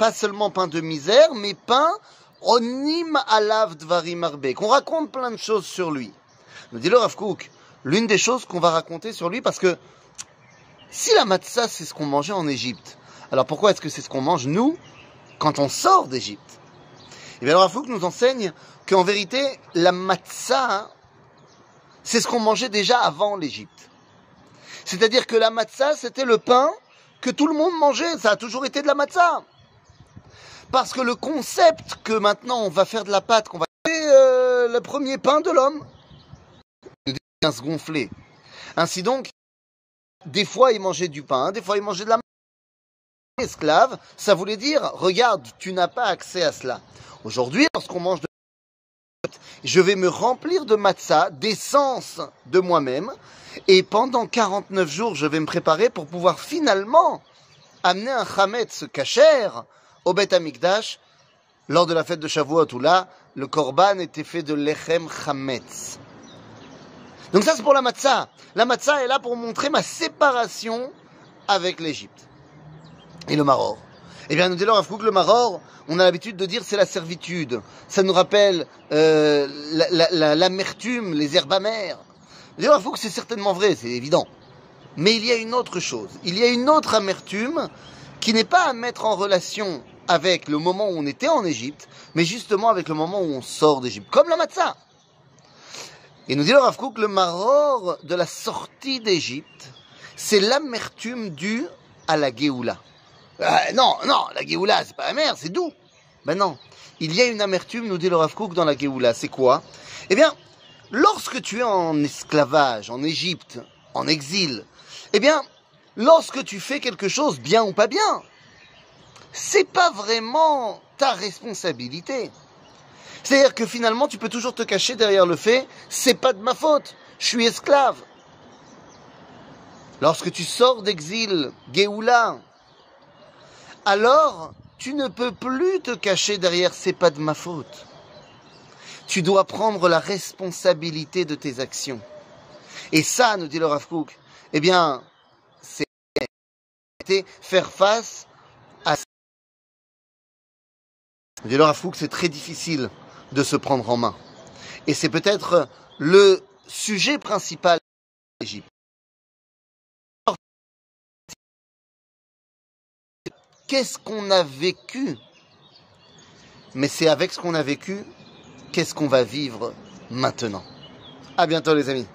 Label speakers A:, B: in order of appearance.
A: pas seulement pain de misère, mais pain onim alav dvarim arbe, qu'on raconte plein de choses sur lui. Nous dit le Rav l'une des choses qu'on va raconter sur lui, parce que si la matzah c'est ce qu'on mangeait en Égypte, alors pourquoi est-ce que c'est ce qu'on mange nous quand on sort d'Égypte? Et bien le Rav nous enseigne qu'en vérité la matzah c'est ce qu'on mangeait déjà avant l'Égypte. C'est-à-dire que la matzah c'était le pain que tout le monde mangeait, ça a toujours été de la matzah. Parce que le concept que maintenant on va faire de la pâte, qu'on va faire euh, le premier pain de l'homme, vient se gonfler. Ainsi donc, des fois il mangeait du pain, des fois il mangeait de la. Esclave, ça voulait dire, regarde, tu n'as pas accès à cela. Aujourd'hui, lorsqu'on mange de je vais me remplir de matzah, d'essence de moi-même, et pendant 49 jours, je vais me préparer pour pouvoir finalement amener un chametz kasher au Bet Amikdash. Lors de la fête de Shavuot, le korban était fait de lechem chametz. Donc ça, c'est pour la matzah. La matzah est là pour montrer ma séparation avec l'Égypte. Et le Maror. Eh bien, nous dit alors que le Maror, on a l'habitude de dire c'est la servitude. Ça nous rappelle euh, l'amertume, les herbes amères. D'ailleurs, il que c'est certainement vrai, c'est évident. Mais il y a une autre chose. Il y a une autre amertume qui n'est pas à mettre en relation avec le moment où on était en Égypte, mais justement avec le moment où on sort d'Égypte, comme la matzah. Et nous dit le Rav le maror de la sortie d'Égypte, c'est l'amertume due à la Géoula. Euh, non, non, la Géoula, c'est pas amer, c'est doux. Ben non, il y a une amertume, nous dit le Rav dans la Géoula. C'est quoi? Eh bien, lorsque tu es en esclavage, en Égypte, en exil, eh bien, lorsque tu fais quelque chose, bien ou pas bien, c'est pas vraiment ta responsabilité. C'est-à-dire que finalement, tu peux toujours te cacher derrière le fait, c'est pas de ma faute, je suis esclave. Lorsque tu sors d'exil, Géoula, alors tu ne peux plus te cacher derrière c'est pas de ma faute. Tu dois prendre la responsabilité de tes actions. Et ça, nous dit le Rav eh bien, faire face à Dès lors, Fouque, c'est très difficile de se prendre en main. Et c'est peut-être le sujet principal de. Qu'est-ce qu'on a vécu? Mais c'est avec ce qu'on a vécu, qu'est-ce qu'on va vivre maintenant À bientôt les amis.